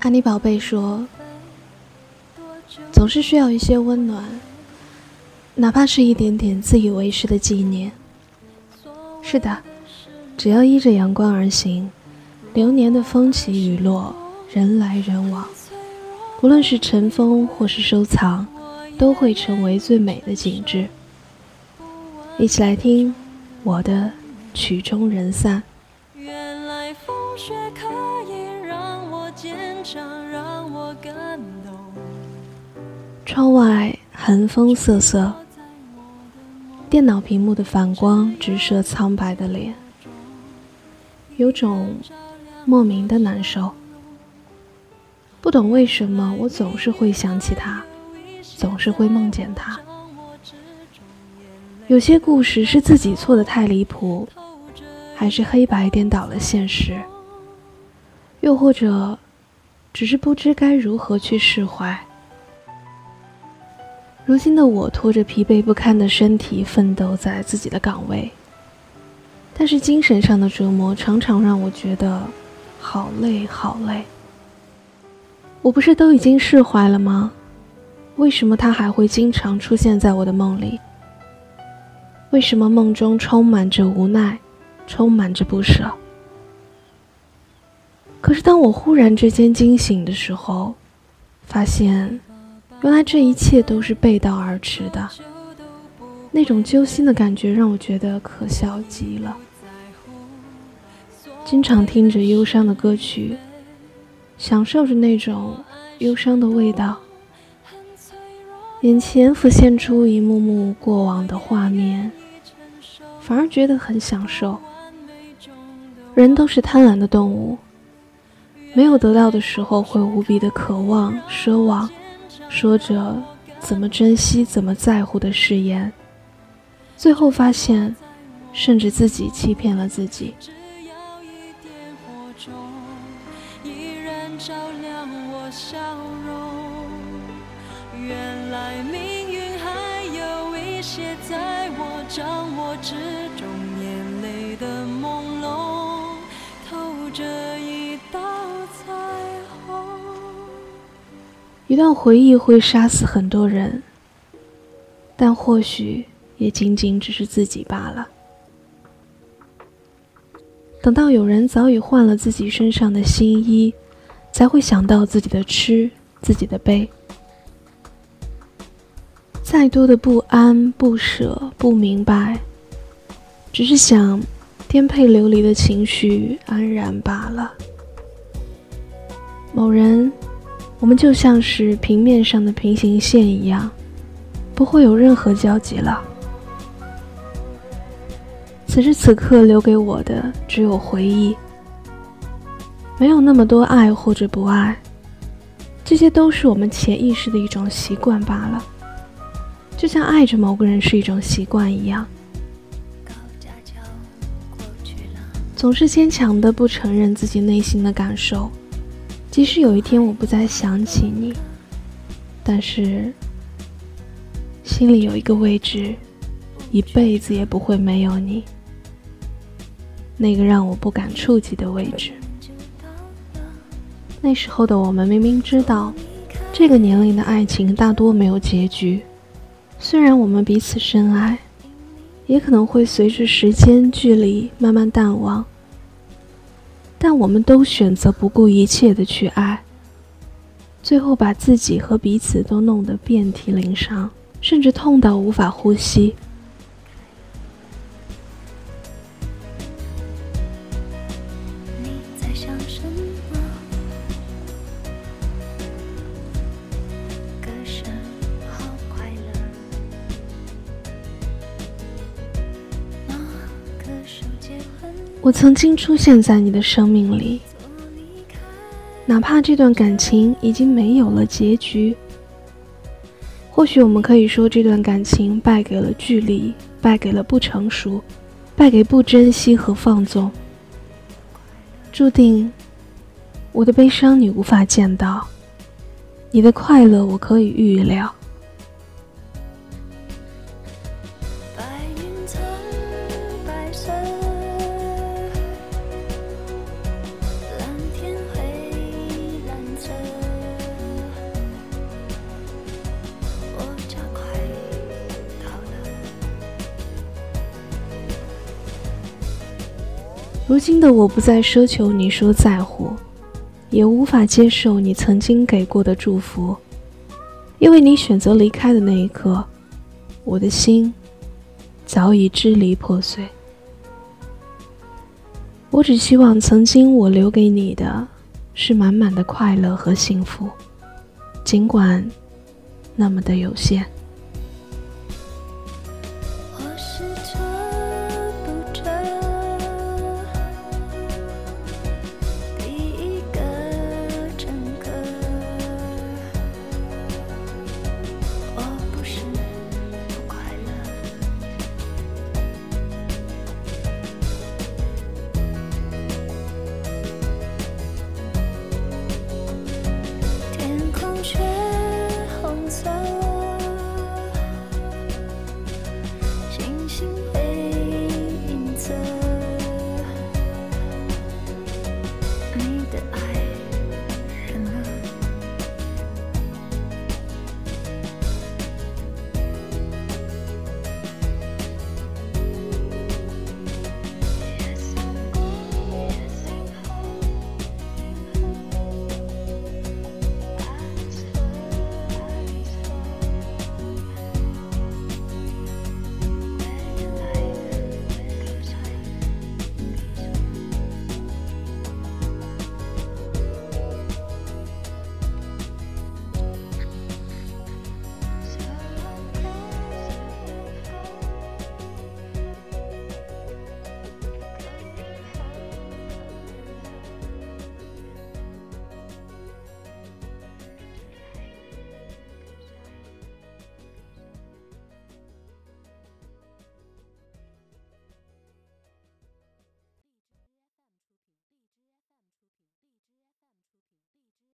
安妮宝贝说：“总是需要一些温暖，哪怕是一点点自以为是的纪念。”是的，只要依着阳光而行，流年的风起雨落，人来人往，不论是尘封或是收藏，都会成为最美的景致。一起来听我的曲终人散。原来风雪坚强，让我感动。窗外寒风瑟瑟，电脑屏幕的反光直射苍白的脸，有种莫名的难受。不懂为什么，我总是会想起他，总是会梦见他。有些故事是自己错的太离谱，还是黑白颠倒了现实？又或者，只是不知该如何去释怀？如今的我拖着疲惫不堪的身体奋斗在自己的岗位，但是精神上的折磨常常让我觉得好累好累。我不是都已经释怀了吗？为什么他还会经常出现在我的梦里？为什么梦中充满着无奈，充满着不舍？可是当我忽然之间惊醒的时候，发现原来这一切都是背道而驰的。那种揪心的感觉让我觉得可笑极了。经常听着忧伤的歌曲，享受着那种忧伤的味道。眼前浮现出一幕幕过往的画面，反而觉得很享受。人都是贪婪的动物，没有得到的时候会无比的渴望、奢望，说着怎么珍惜、怎么在乎的誓言，最后发现，甚至自己欺骗了自己。原来命运还有一些在我掌握之中，眼泪的朦胧透着一段回忆会杀死很多人，但或许也仅仅只是自己罢了。等到有人早已换了自己身上的新衣，才会想到自己的痴，自己的悲。再多的不安、不舍、不明白，只是想颠沛流离的情绪安然罢了。某人，我们就像是平面上的平行线一样，不会有任何交集了。此时此刻留给我的只有回忆，没有那么多爱或者不爱，这些都是我们潜意识的一种习惯罢了。就像爱着某个人是一种习惯一样，总是坚强的不承认自己内心的感受。即使有一天我不再想起你，但是心里有一个位置，一辈子也不会没有你。那个让我不敢触及的位置。那时候的我们明明知道，这个年龄的爱情大多没有结局。虽然我们彼此深爱，也可能会随着时间、距离慢慢淡忘，但我们都选择不顾一切的去爱，最后把自己和彼此都弄得遍体鳞伤，甚至痛到无法呼吸。你在想什么我曾经出现在你的生命里，哪怕这段感情已经没有了结局。或许我们可以说，这段感情败给了距离，败给了不成熟，败给不珍惜和放纵。注定，我的悲伤你无法见到，你的快乐我可以预料。如今的我不再奢求你说在乎，也无法接受你曾经给过的祝福，因为你选择离开的那一刻，我的心早已支离破碎。我只希望曾经我留给你的，是满满的快乐和幸福，尽管那么的有限。